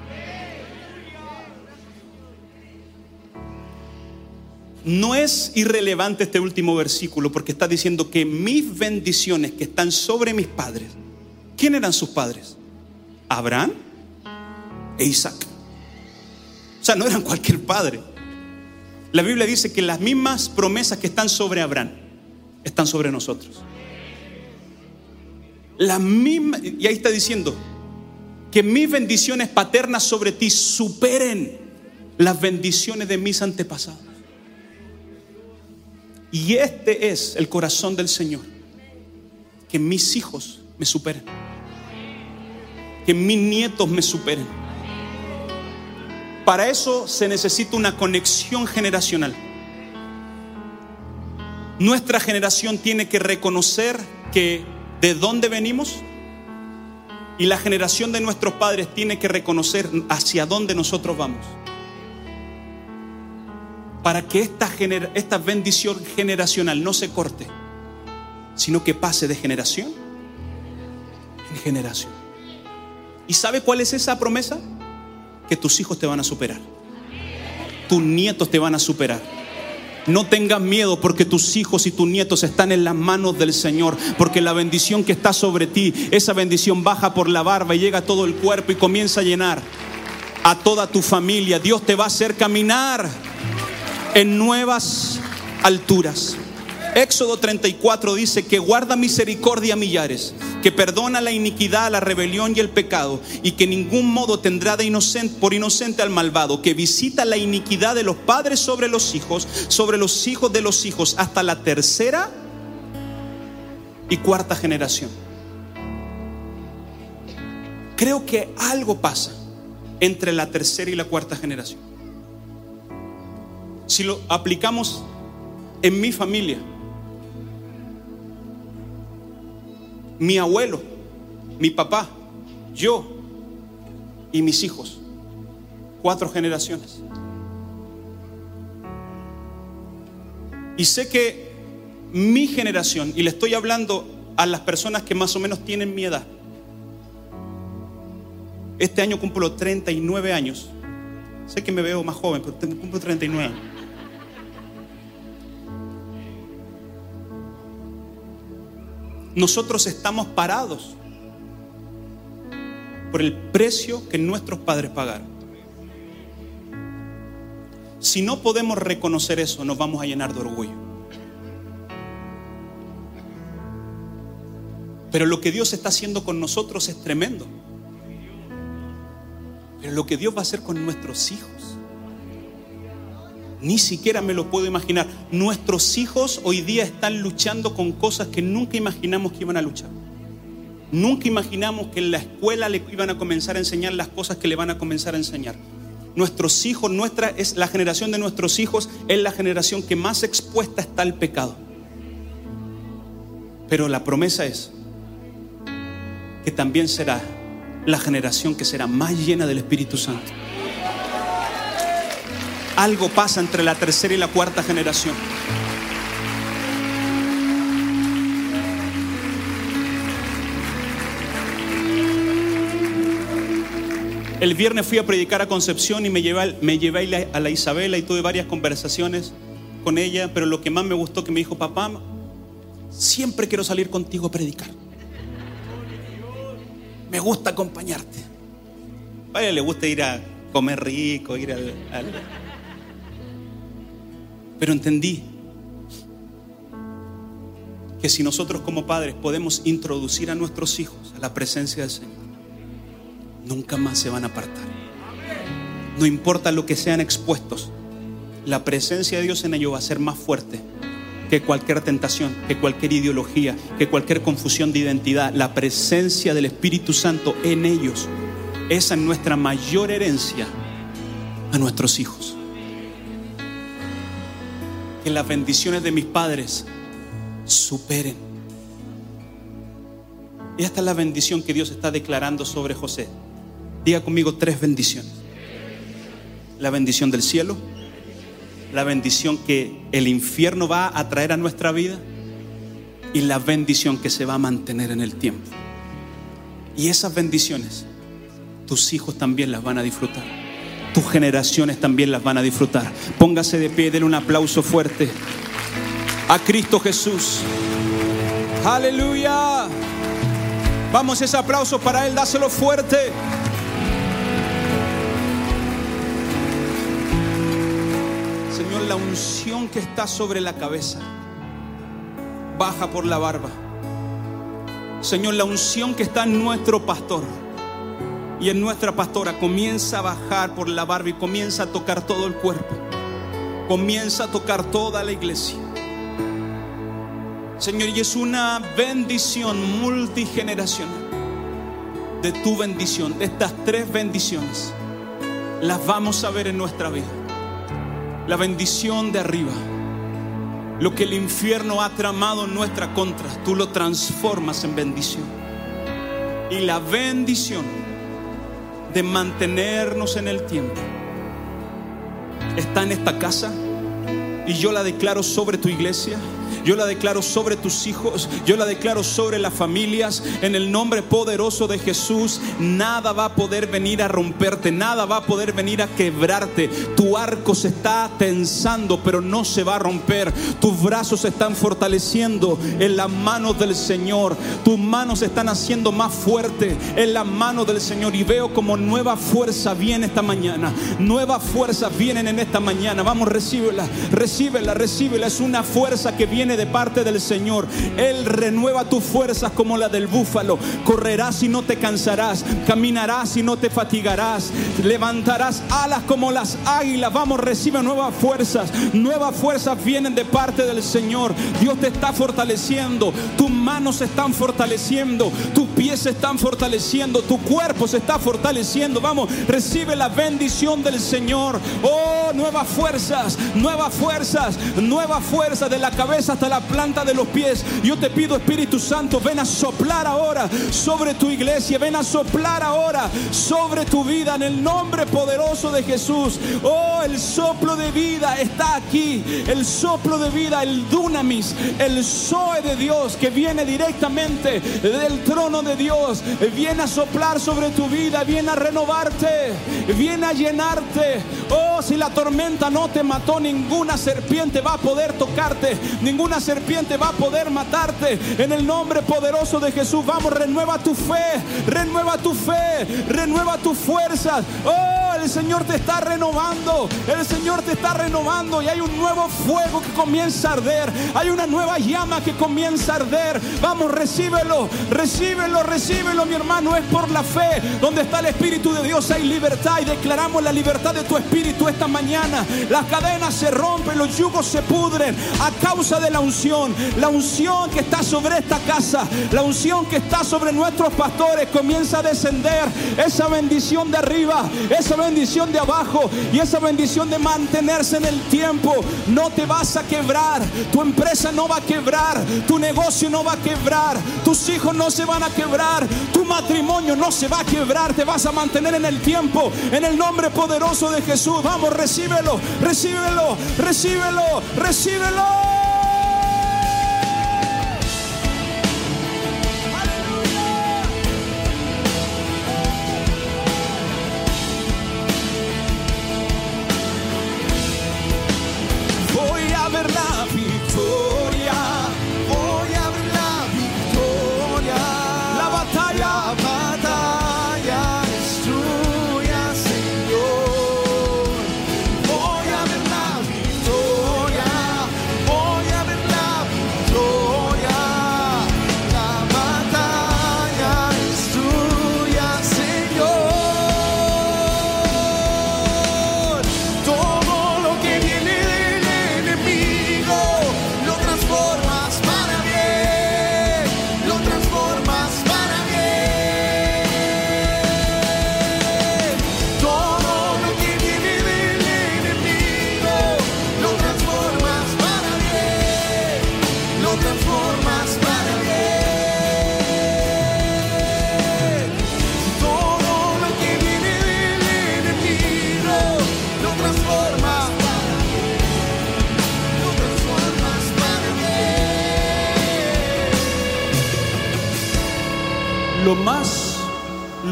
No es irrelevante este último versículo porque está diciendo que mis bendiciones que están sobre mis padres, ¿quién eran sus padres? Abraham e Isaac. O sea, no eran cualquier padre. La Biblia dice que las mismas promesas que están sobre Abraham están sobre nosotros. Misma, y ahí está diciendo, que mis bendiciones paternas sobre ti superen las bendiciones de mis antepasados. Y este es el corazón del Señor, que mis hijos me superen, que mis nietos me superen. Para eso se necesita una conexión generacional. Nuestra generación tiene que reconocer que de dónde venimos y la generación de nuestros padres tiene que reconocer hacia dónde nosotros vamos. Para que esta, bendición generacional no se corte, sino que pase de generación en generación. ¿Y sabe cuál es esa promesa? Que tus hijos te van a superar. Tus nietos te van a superar no tengas miedo porque tus hijos y tus nietos están en las manos del Señor, porque la bendición que está sobre ti, esa bendición baja por la barba y llega a todo el cuerpo y comienza a llenar a toda tu familia. Dios te va a hacer caminar en nuevas alturas. Éxodo 34 dice que guarda misericordia a millares, que perdona la iniquidad, la rebelión y el pecado, y que ningún modo tendrá de por inocente al malvado, que visita la iniquidad de los padres sobre los hijos, sobre los hijos de los hijos, hasta la tercera y cuarta generación. Creo que algo pasa entre la tercera y la cuarta generación. Si lo aplicamos en mi familia, mi abuelo, mi papá, yo y mis hijos. Cuatro generaciones. Y sé que mi generación, y le estoy hablando a las personas que más o menos tienen mi edad, este año cumplo 39 años. Sé que me veo más joven, pero cumplo 39 años. Nosotros estamos parados por el precio que nuestros padres pagaron. Si no podemos reconocer eso, nos vamos a llenar de orgullo. Pero lo que Dios está haciendo con nosotros es tremendo. Pero lo que Dios va a hacer con nuestros hijos ni siquiera me lo puedo imaginar. Nuestros hijos hoy día están luchando con cosas que nunca imaginamos que iban a luchar. Nunca imaginamos que en la escuela le iban a comenzar a enseñar las cosas que le van a comenzar a enseñar. nuestros hijos, nuestra es la generación de nuestros hijos es la generación que más expuesta está al pecado. Pero la promesa es que también será la generación que será más llena del Espíritu Santo. Algo pasa entre la tercera y la cuarta generación. El viernes fui a predicar a Concepción y me llevé, a la Isabela y tuve varias conversaciones con ella, pero lo que más me gustó que me dijo, papá, siempre quiero salir contigo a predicar. Me gusta acompañarte. A ella le gusta ir a comer rico, ir al... Pero entendí que si nosotros como padres podemos introducir a nuestros hijos a la presencia del Señor, nunca más se van a apartar. No importa lo que sean expuestos, la presencia de Dios en ellos va a ser más fuerte que cualquier tentación, que cualquier ideología, que cualquier confusión de identidad. La presencia del Espíritu Santo en ellos, esa es nuestra mayor herencia a nuestros hijos. Que las bendiciones de mis padres superen. Y esta es la bendición que Dios está declarando sobre José. Diga conmigo tres bendiciones. La bendición del cielo, la bendición que el infierno va a traer a nuestra vida y la bendición que se va a mantener en el tiempo. Y esas bendiciones, tus hijos también las van a disfrutar. Tus generaciones también las van a disfrutar. Póngase de pie, denle un aplauso fuerte a Cristo Jesús. Aleluya. Vamos, ese aplauso para Él, dáselo fuerte. Señor, la unción que está sobre la cabeza baja por la barba. Señor, la unción que está en nuestro pastor y en nuestra pastora comienza a bajar por la barba y comienza a tocar todo el cuerpo. Comienza a tocar toda la iglesia. Señor, y es una bendición multigeneracional de tu bendición, de estas tres bendiciones. Las vamos a ver en nuestra vida. La bendición de arriba. Lo que el infierno ha tramado en nuestra contra, tú lo transformas en bendición. Y la bendición de mantenernos en el tiempo. Está en esta casa y yo la declaro sobre tu iglesia yo la declaro sobre tus hijos, yo la declaro sobre las familias. En el nombre poderoso de Jesús, nada va a poder venir a romperte, nada va a poder venir a quebrarte. Tu arco se está tensando, pero no se va a romper. Tus brazos se están fortaleciendo en las manos del Señor. Tus manos se están haciendo más fuerte en las manos del Señor. Y veo como nueva fuerza viene esta mañana. Nuevas fuerzas vienen en esta mañana. Vamos, recíbela, recíbela, recíbela. Es una fuerza que viene de parte del Señor. Él renueva tus fuerzas como la del búfalo. Correrás y no te cansarás. Caminarás y no te fatigarás. Levantarás alas como las águilas. Vamos, recibe nuevas fuerzas. Nuevas fuerzas vienen de parte del Señor. Dios te está fortaleciendo. Tus manos se están fortaleciendo. Tus pies se están fortaleciendo. Tu cuerpo se está fortaleciendo. Vamos, recibe la bendición del Señor. Oh, nuevas fuerzas. Nuevas fuerzas. Nuevas fuerzas de la cabeza hasta la planta de los pies. Yo te pido, Espíritu Santo, ven a soplar ahora sobre tu iglesia, ven a soplar ahora sobre tu vida en el nombre poderoso de Jesús. Oh, el soplo de vida está aquí, el soplo de vida, el dunamis, el zoe de Dios que viene directamente del trono de Dios, viene a soplar sobre tu vida, viene a renovarte, viene a llenarte. Oh, si la tormenta no te mató, ninguna serpiente va a poder tocarte, ninguna serpiente va a poder matarte. En el nombre poderoso de Jesús, vamos, renueva tu fe, renueva tu fe, renueva tus fuerzas. Oh, el Señor te está renovando, el Señor te está renovando y hay un nuevo fuego que comienza a arder, hay una nueva llama que comienza a arder. Vamos, recíbelo, recíbelo, recíbelo, mi hermano, es por la fe. Donde está el Espíritu de Dios hay libertad y declaramos la libertad de tu Espíritu esta mañana. Las cadenas se rompen, los yugos se pudren a causa de la unción, la unción que está sobre esta casa, la unción que está sobre nuestros pastores comienza a descender, esa bendición de arriba, esa bendición bendición de abajo y esa bendición de mantenerse en el tiempo. No te vas a quebrar, tu empresa no va a quebrar, tu negocio no va a quebrar, tus hijos no se van a quebrar, tu matrimonio no se va a quebrar, te vas a mantener en el tiempo, en el nombre poderoso de Jesús. Vamos, recíbelo, recíbelo, recíbelo, recíbelo.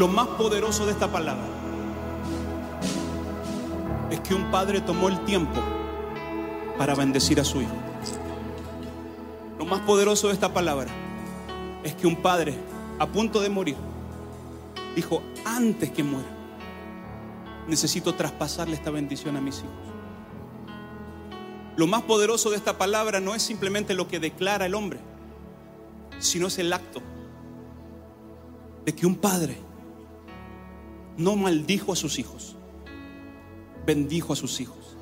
Lo más poderoso de esta palabra es que un padre tomó el tiempo para bendecir a su hijo. Lo más poderoso de esta palabra es que un padre a punto de morir dijo, antes que muera, necesito traspasarle esta bendición a mis hijos. Lo más poderoso de esta palabra no es simplemente lo que declara el hombre, sino es el acto de que un padre no maldijo a sus hijos, bendijo a sus hijos.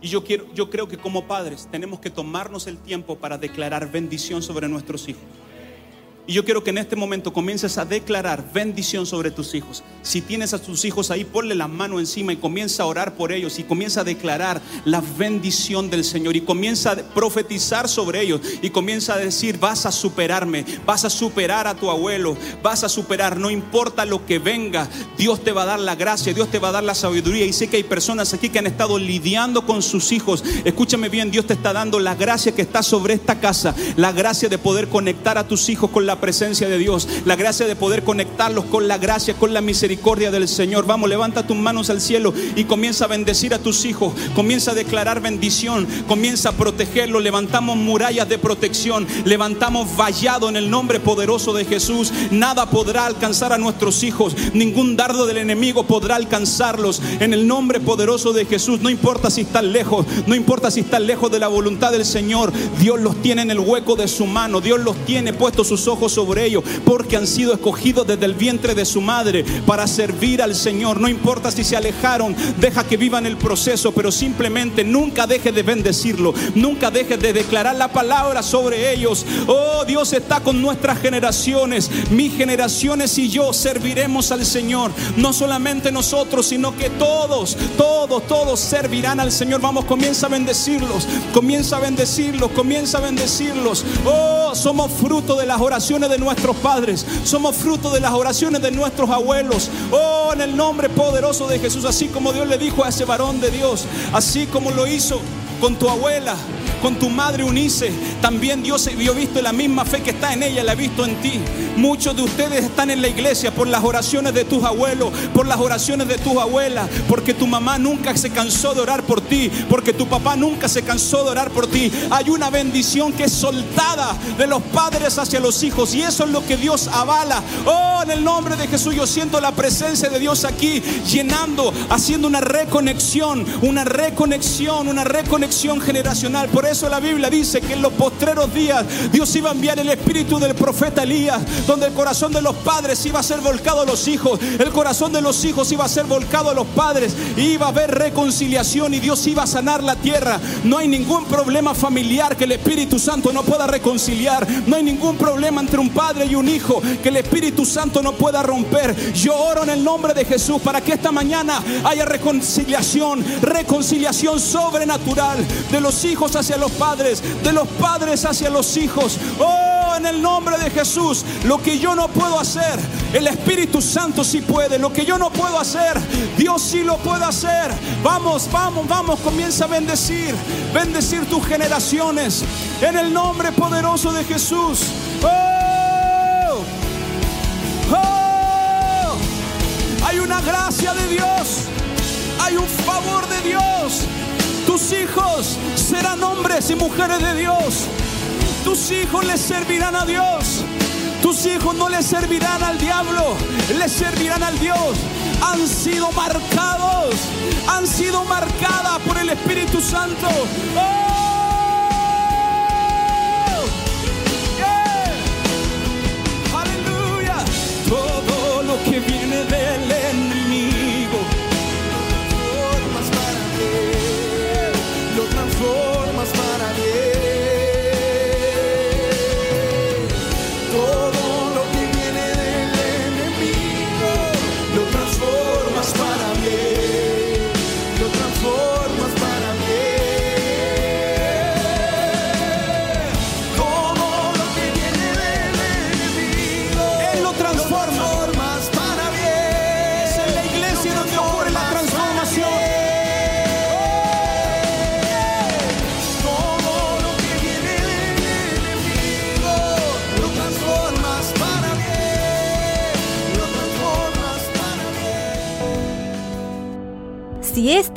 Y yo, quiero, yo creo que como padres tenemos que tomarnos el tiempo para declarar bendición sobre nuestros hijos. Y yo quiero que en este momento comiences a declarar bendición sobre tus hijos. Si tienes a tus hijos ahí, ponle la mano encima y comienza a orar por ellos y comienza a declarar la bendición del Señor y comienza a profetizar sobre ellos y comienza a decir, vas a superarme, vas a superar a tu abuelo, vas a superar, no importa lo que venga, Dios te va a dar la gracia, Dios te va a dar la sabiduría. Y sé que hay personas aquí que han estado lidiando con sus hijos. Escúchame bien, Dios te está dando la gracia que está sobre esta casa, la gracia de poder conectar a tus hijos con la presencia de Dios, la gracia de poder conectarlos con la gracia, con la misericordia del Señor. Vamos, levanta tus manos al cielo y comienza a bendecir a tus hijos, comienza a declarar bendición, comienza a protegerlos, levantamos murallas de protección, levantamos vallado en el nombre poderoso de Jesús. Nada podrá alcanzar a nuestros hijos, ningún dardo del enemigo podrá alcanzarlos en el nombre poderoso de Jesús. No importa si están lejos, no importa si están lejos de la voluntad del Señor, Dios los tiene en el hueco de su mano, Dios los tiene puestos sus ojos sobre ellos, porque han sido escogidos desde el vientre de su madre para servir al Señor. No importa si se alejaron, deja que vivan el proceso, pero simplemente nunca deje de bendecirlo, nunca deje de declarar la palabra sobre ellos. Oh, Dios está con nuestras generaciones, mis generaciones y yo serviremos al Señor. No solamente nosotros, sino que todos, todos, todos servirán al Señor. Vamos, comienza a bendecirlos, comienza a bendecirlos, comienza a bendecirlos. Oh, somos fruto de las oraciones de nuestros padres, somos fruto de las oraciones de nuestros abuelos. Oh, en el nombre poderoso de Jesús, así como Dios le dijo a ese varón de Dios, así como lo hizo con tu abuela, con tu madre Unice. También Dios vio visto la misma fe que está en ella, la ha visto en ti. Muchos de ustedes están en la iglesia por las oraciones de tus abuelos, por las oraciones de tus abuelas, porque tu mamá nunca se cansó de orar por ti, porque tu papá nunca se cansó de orar por ti. Hay una bendición que es soltada de los padres hacia los hijos y eso es lo que Dios avala. Oh, en el nombre de Jesús yo siento la presencia de Dios aquí llenando, haciendo una reconexión, una reconexión, una reconexión generacional. Por la Biblia dice que en los postreros días Dios iba a enviar el espíritu del profeta Elías, donde el corazón de los padres iba a ser volcado a los hijos, el corazón de los hijos iba a ser volcado a los padres, iba a haber reconciliación y Dios iba a sanar la tierra. No hay ningún problema familiar que el Espíritu Santo no pueda reconciliar, no hay ningún problema entre un padre y un hijo que el Espíritu Santo no pueda romper. Yo oro en el nombre de Jesús para que esta mañana haya reconciliación, reconciliación sobrenatural de los hijos hacia los padres, de los padres hacia los hijos. Oh, en el nombre de Jesús, lo que yo no puedo hacer, el Espíritu Santo sí puede. Lo que yo no puedo hacer, Dios sí lo puede hacer. Vamos, vamos, vamos, comienza a bendecir, bendecir tus generaciones en el nombre poderoso de Jesús. Oh, Tus hijos serán hombres y mujeres de Dios. Tus hijos les servirán a Dios. Tus hijos no le servirán al diablo, le servirán al Dios. Han sido marcados, han sido marcadas por el Espíritu Santo. ¡Oh! Todo lo que viene del